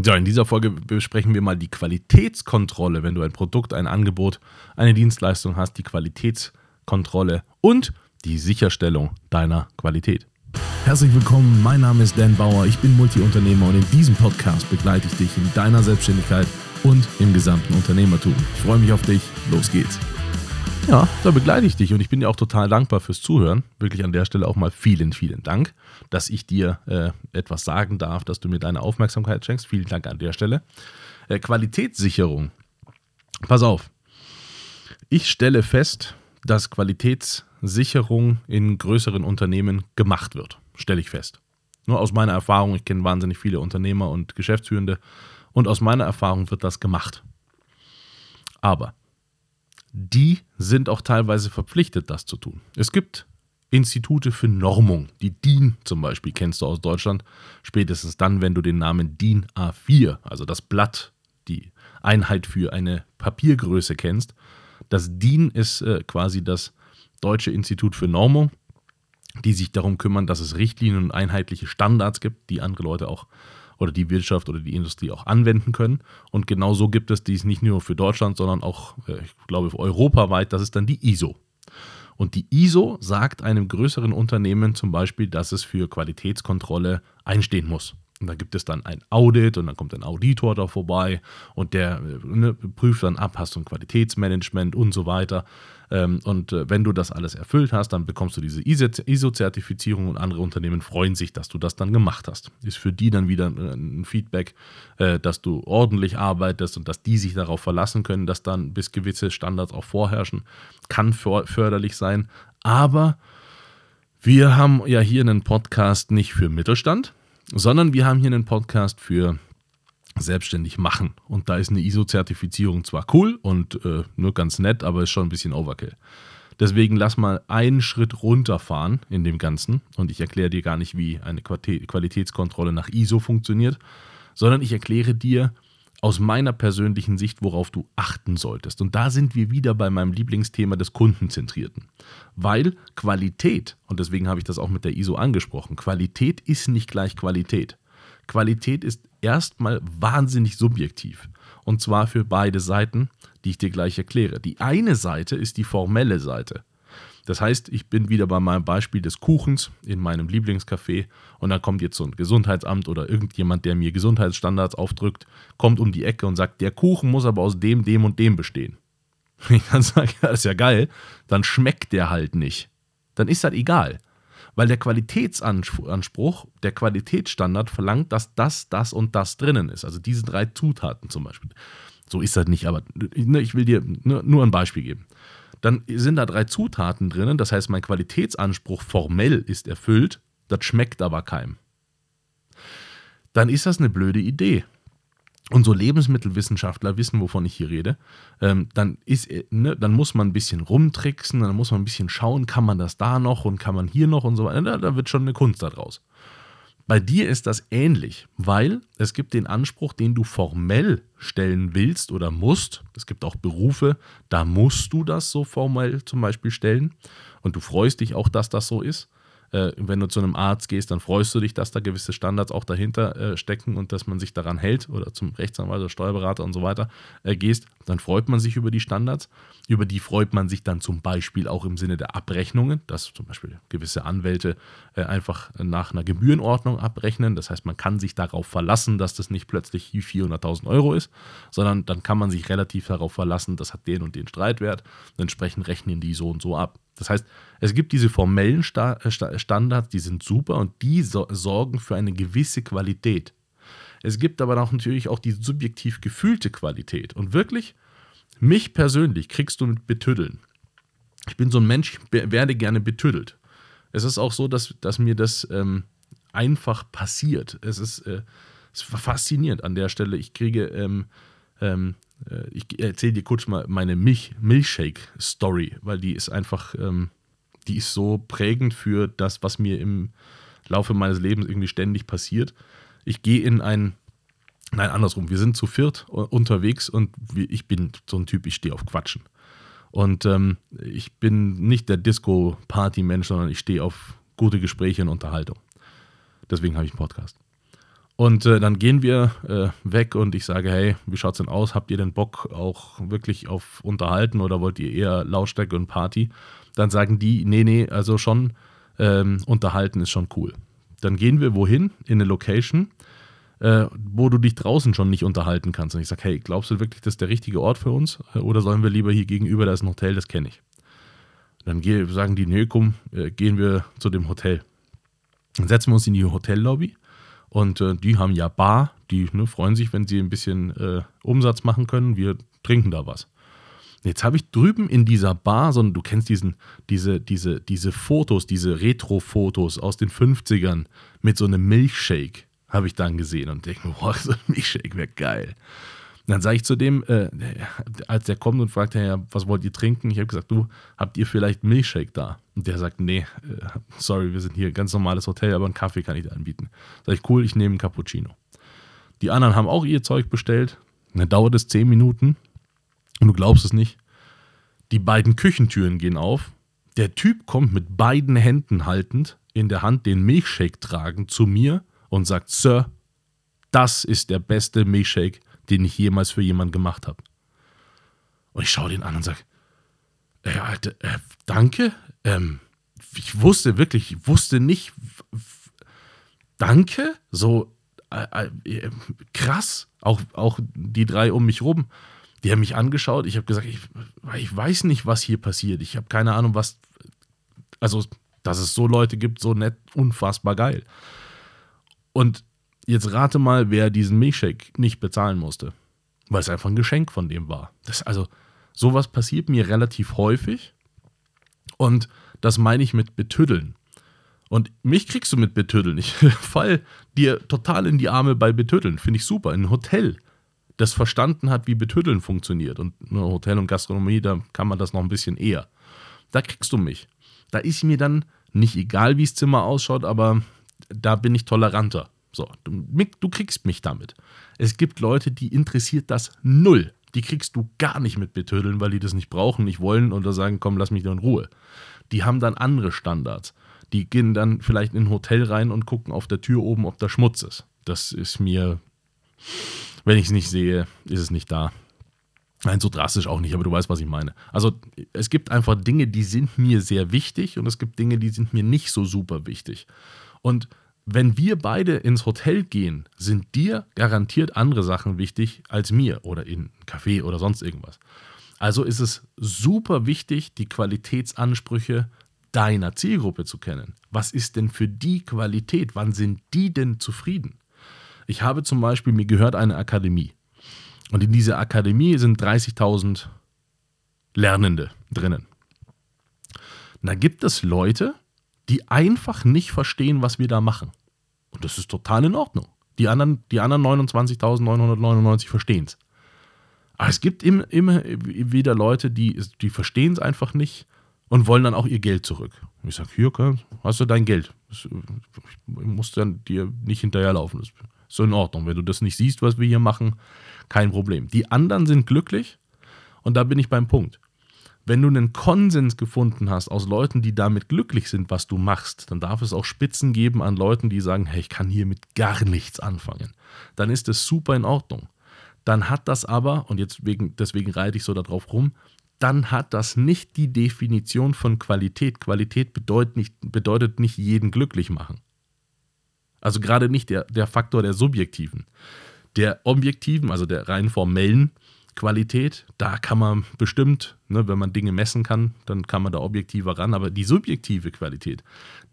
So, in dieser Folge besprechen wir mal die Qualitätskontrolle, wenn du ein Produkt, ein Angebot, eine Dienstleistung hast, die Qualitätskontrolle und die Sicherstellung deiner Qualität. Herzlich willkommen, mein Name ist Dan Bauer, ich bin Multiunternehmer und in diesem Podcast begleite ich dich in deiner Selbstständigkeit und im gesamten Unternehmertum. Ich freue mich auf dich, los geht's. Ja, da begleite ich dich und ich bin dir auch total dankbar fürs Zuhören. Wirklich an der Stelle auch mal vielen, vielen Dank, dass ich dir äh, etwas sagen darf, dass du mir deine Aufmerksamkeit schenkst. Vielen Dank an der Stelle. Äh, Qualitätssicherung. Pass auf. Ich stelle fest, dass Qualitätssicherung in größeren Unternehmen gemacht wird. Stelle ich fest. Nur aus meiner Erfahrung, ich kenne wahnsinnig viele Unternehmer und Geschäftsführende und aus meiner Erfahrung wird das gemacht. Aber die sind auch teilweise verpflichtet, das zu tun. Es gibt Institute für Normung, die DIN zum Beispiel kennst du aus Deutschland, spätestens dann, wenn du den Namen DIN A4, also das Blatt, die Einheit für eine Papiergröße kennst. Das DIN ist äh, quasi das Deutsche Institut für Normung, die sich darum kümmern, dass es Richtlinien und einheitliche Standards gibt, die andere Leute auch oder die Wirtschaft oder die Industrie auch anwenden können. Und genauso gibt es dies nicht nur für Deutschland, sondern auch, äh, ich glaube, europaweit. Das ist dann die ISO. Und die ISO sagt einem größeren Unternehmen zum Beispiel, dass es für Qualitätskontrolle einstehen muss. Und da gibt es dann ein Audit und dann kommt ein Auditor da vorbei und der ne, prüft dann ab, hast du ein Qualitätsmanagement und so weiter. Ähm, und äh, wenn du das alles erfüllt hast, dann bekommst du diese ISO-Zertifizierung und andere Unternehmen freuen sich, dass du das dann gemacht hast. Ist für die dann wieder äh, ein Feedback, äh, dass du ordentlich arbeitest und dass die sich darauf verlassen können, dass dann bis gewisse Standards auch vorherrschen. Kann förderlich sein. Aber wir haben ja hier einen Podcast nicht für Mittelstand, sondern wir haben hier einen Podcast für selbstständig machen. Und da ist eine ISO-Zertifizierung zwar cool und äh, nur ganz nett, aber ist schon ein bisschen Overkill. Deswegen lass mal einen Schritt runterfahren in dem Ganzen und ich erkläre dir gar nicht, wie eine Qualitätskontrolle nach ISO funktioniert, sondern ich erkläre dir aus meiner persönlichen Sicht, worauf du achten solltest. Und da sind wir wieder bei meinem Lieblingsthema des Kundenzentrierten. Weil Qualität, und deswegen habe ich das auch mit der ISO angesprochen, Qualität ist nicht gleich Qualität. Qualität ist erstmal wahnsinnig subjektiv. Und zwar für beide Seiten, die ich dir gleich erkläre. Die eine Seite ist die formelle Seite. Das heißt, ich bin wieder bei meinem Beispiel des Kuchens in meinem Lieblingscafé und dann kommt jetzt so ein Gesundheitsamt oder irgendjemand, der mir Gesundheitsstandards aufdrückt, kommt um die Ecke und sagt, der Kuchen muss aber aus dem, dem und dem bestehen. Ich dann sage, ja, das ist ja geil, dann schmeckt der halt nicht. Dann ist das egal. Weil der Qualitätsanspruch, der Qualitätsstandard verlangt, dass das, das und das drinnen ist. Also diese drei Zutaten zum Beispiel. So ist das nicht, aber ne, ich will dir nur ein Beispiel geben dann sind da drei Zutaten drinnen. Das heißt, mein Qualitätsanspruch formell ist erfüllt, das schmeckt aber keinem. Dann ist das eine blöde Idee. Und so Lebensmittelwissenschaftler wissen, wovon ich hier rede. Ähm, dann, ist, äh, ne, dann muss man ein bisschen rumtricksen, dann muss man ein bisschen schauen, kann man das da noch und kann man hier noch und so weiter. Da, da wird schon eine Kunst daraus. Bei dir ist das ähnlich, weil es gibt den Anspruch, den du formell stellen willst oder musst. Es gibt auch Berufe, da musst du das so formell zum Beispiel stellen. Und du freust dich auch, dass das so ist. Äh, wenn du zu einem Arzt gehst, dann freust du dich, dass da gewisse Standards auch dahinter äh, stecken und dass man sich daran hält oder zum Rechtsanwalt oder Steuerberater und so weiter äh, gehst, dann freut man sich über die Standards. Über die freut man sich dann zum Beispiel auch im Sinne der Abrechnungen, dass zum Beispiel gewisse Anwälte äh, einfach nach einer Gebührenordnung abrechnen. Das heißt, man kann sich darauf verlassen, dass das nicht plötzlich 400.000 Euro ist, sondern dann kann man sich relativ darauf verlassen, das hat den und den Streitwert. Entsprechend rechnen die so und so ab. Das heißt, es gibt diese formellen äh, Standards, die sind super und die sorgen für eine gewisse Qualität. Es gibt aber auch natürlich auch die subjektiv gefühlte Qualität. Und wirklich, mich persönlich kriegst du mit Betüddeln. Ich bin so ein Mensch, ich werde gerne betüddelt. Es ist auch so, dass, dass mir das ähm, einfach passiert. Es ist, äh, es ist faszinierend an der Stelle. Ich kriege, ähm, ähm, äh, ich erzähle dir kurz mal meine Milch Milchshake-Story, weil die ist einfach, ähm, die ist so prägend für das, was mir im Laufe meines Lebens irgendwie ständig passiert. Ich gehe in ein, nein, andersrum, wir sind zu viert unterwegs und ich bin so ein Typ, ich stehe auf Quatschen. Und ähm, ich bin nicht der Disco-Party-Mensch, sondern ich stehe auf gute Gespräche und Unterhaltung. Deswegen habe ich einen Podcast. Und äh, dann gehen wir äh, weg und ich sage, hey, wie schaut's denn aus? Habt ihr den Bock auch wirklich auf Unterhalten oder wollt ihr eher Lautstärke und Party? Dann sagen die, nee, nee, also schon ähm, Unterhalten ist schon cool. Dann gehen wir wohin? In eine Location, äh, wo du dich draußen schon nicht unterhalten kannst. Und ich sage, hey, glaubst du wirklich, das ist der richtige Ort für uns? Oder sollen wir lieber hier gegenüber, da ist ein Hotel, das kenne ich. Dann sagen die, nee, komm, äh, gehen wir zu dem Hotel. Dann setzen wir uns in die Hotellobby und äh, die haben ja Bar, die ne, freuen sich, wenn sie ein bisschen äh, Umsatz machen können. Wir trinken da was. Jetzt habe ich drüben in dieser Bar, so, du kennst diesen, diese, diese, diese Fotos, diese Retro-Fotos aus den 50ern mit so einem Milchshake, habe ich dann gesehen und denke boah, so ein Milchshake wäre geil. Dann sage ich zu dem, äh, als der kommt und fragt, ja, was wollt ihr trinken? Ich habe gesagt, du, habt ihr vielleicht Milchshake da? Und der sagt, nee, äh, sorry, wir sind hier ganz normales Hotel, aber einen Kaffee kann ich dir anbieten. Sag ich, cool, ich nehme einen Cappuccino. Die anderen haben auch ihr Zeug bestellt. Dann dauert es zehn Minuten und du glaubst es nicht. Die beiden Küchentüren gehen auf. Der Typ kommt mit beiden Händen haltend, in der Hand den Milchshake tragend zu mir und sagt, Sir, das ist der beste Milchshake, den ich jemals für jemanden gemacht habe. Und ich schaue den an und sage, äh, Alter, äh, danke. Ähm, ich wusste wirklich, ich wusste nicht, danke. So äh, äh, krass. Auch, auch die drei um mich rum, die haben mich angeschaut. Ich habe gesagt, ich, ich weiß nicht, was hier passiert. Ich habe keine Ahnung, was. Also, dass es so Leute gibt, so nett, unfassbar geil. Und Jetzt rate mal, wer diesen Milchshake nicht bezahlen musste. Weil es einfach ein Geschenk von dem war. Das, also, sowas passiert mir relativ häufig. Und das meine ich mit betüddeln. Und mich kriegst du mit betüddeln. Ich fall dir total in die Arme bei betüddeln. Finde ich super. Ein Hotel, das verstanden hat, wie betüddeln funktioniert. Und nur Hotel und Gastronomie, da kann man das noch ein bisschen eher. Da kriegst du mich. Da ist mir dann nicht egal, wie das Zimmer ausschaut, aber da bin ich toleranter. So, du, du kriegst mich damit. Es gibt Leute, die interessiert das null. Die kriegst du gar nicht mit betödeln, weil die das nicht brauchen, nicht wollen oder sagen, komm, lass mich nur in Ruhe. Die haben dann andere Standards. Die gehen dann vielleicht in ein Hotel rein und gucken auf der Tür oben, ob da Schmutz ist. Das ist mir, wenn ich es nicht sehe, ist es nicht da. Nein, so drastisch auch nicht, aber du weißt, was ich meine. Also es gibt einfach Dinge, die sind mir sehr wichtig und es gibt Dinge, die sind mir nicht so super wichtig. Und wenn wir beide ins Hotel gehen, sind dir garantiert andere Sachen wichtig als mir oder in ein Café oder sonst irgendwas. Also ist es super wichtig, die Qualitätsansprüche deiner Zielgruppe zu kennen. Was ist denn für die Qualität? Wann sind die denn zufrieden? Ich habe zum Beispiel, mir gehört eine Akademie. Und in dieser Akademie sind 30.000 Lernende drinnen. Da gibt es Leute, die einfach nicht verstehen, was wir da machen. Und das ist total in Ordnung. Die anderen, die anderen 29.999 verstehen es. Aber es gibt immer, immer wieder Leute, die, die verstehen es einfach nicht und wollen dann auch ihr Geld zurück. ich sage, hier hast du dein Geld. Ich muss dann dir nicht hinterherlaufen. Das ist so in Ordnung. Wenn du das nicht siehst, was wir hier machen, kein Problem. Die anderen sind glücklich und da bin ich beim Punkt. Wenn du einen Konsens gefunden hast aus Leuten, die damit glücklich sind, was du machst, dann darf es auch Spitzen geben an Leuten, die sagen, hey, ich kann hier mit gar nichts anfangen. Dann ist es super in Ordnung. Dann hat das aber, und jetzt wegen, deswegen reite ich so darauf rum, dann hat das nicht die Definition von Qualität. Qualität bedeutet nicht, bedeutet nicht jeden glücklich machen. Also gerade nicht der, der Faktor der subjektiven. Der objektiven, also der rein formellen, Qualität, da kann man bestimmt, ne, wenn man Dinge messen kann, dann kann man da objektiver ran. Aber die subjektive Qualität,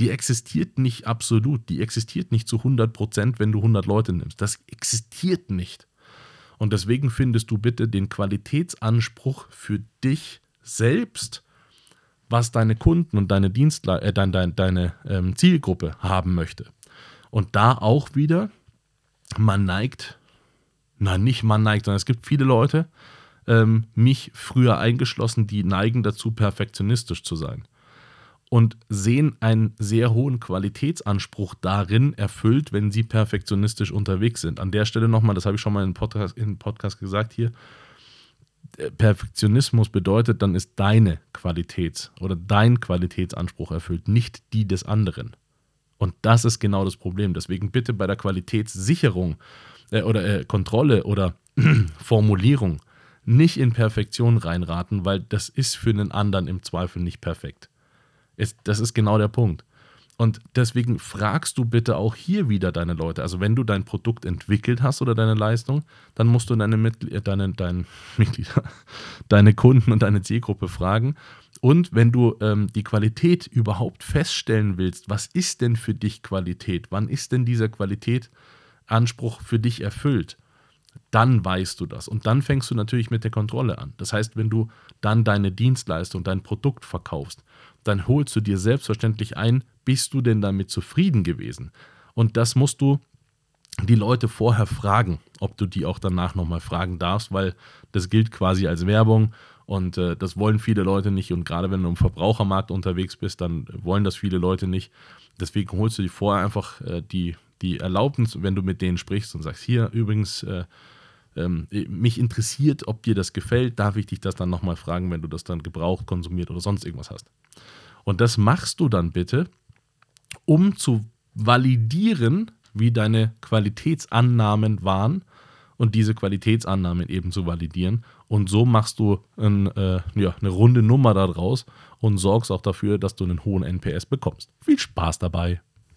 die existiert nicht absolut. Die existiert nicht zu 100 Prozent, wenn du 100 Leute nimmst. Das existiert nicht. Und deswegen findest du bitte den Qualitätsanspruch für dich selbst, was deine Kunden und deine Dienstle äh, dein, dein, deine ähm, Zielgruppe haben möchte. Und da auch wieder, man neigt nein, nicht man neigt, sondern es gibt viele Leute, ähm, mich früher eingeschlossen, die neigen dazu, perfektionistisch zu sein. Und sehen einen sehr hohen Qualitätsanspruch darin erfüllt, wenn sie perfektionistisch unterwegs sind. An der Stelle nochmal, das habe ich schon mal in Podcast, in Podcast gesagt hier. Perfektionismus bedeutet, dann ist deine Qualität oder dein Qualitätsanspruch erfüllt, nicht die des anderen. Und das ist genau das Problem. Deswegen bitte bei der Qualitätssicherung äh, oder äh, Kontrolle oder Formulierung nicht in Perfektion reinraten, weil das ist für einen anderen im Zweifel nicht perfekt. Ist, das ist genau der Punkt. Und deswegen fragst du bitte auch hier wieder deine Leute. Also wenn du dein Produkt entwickelt hast oder deine Leistung, dann musst du deine, Mitglieder, deine, deine, Mitglieder, deine Kunden und deine Zielgruppe fragen. Und wenn du ähm, die Qualität überhaupt feststellen willst, was ist denn für dich Qualität? Wann ist denn dieser Qualitätsanspruch für dich erfüllt? dann weißt du das. Und dann fängst du natürlich mit der Kontrolle an. Das heißt, wenn du dann deine Dienstleistung, dein Produkt verkaufst, dann holst du dir selbstverständlich ein, bist du denn damit zufrieden gewesen? Und das musst du die Leute vorher fragen, ob du die auch danach nochmal fragen darfst, weil das gilt quasi als Werbung und äh, das wollen viele Leute nicht. Und gerade wenn du im Verbrauchermarkt unterwegs bist, dann wollen das viele Leute nicht. Deswegen holst du dir vorher einfach äh, die, die Erlaubnis, wenn du mit denen sprichst und sagst, hier übrigens, äh, ähm, mich interessiert, ob dir das gefällt, darf ich dich das dann nochmal fragen, wenn du das dann gebraucht, konsumiert oder sonst irgendwas hast. Und das machst du dann bitte, um zu validieren, wie deine Qualitätsannahmen waren und diese Qualitätsannahmen eben zu validieren. Und so machst du ein, äh, ja, eine runde Nummer daraus und sorgst auch dafür, dass du einen hohen NPS bekommst. Viel Spaß dabei!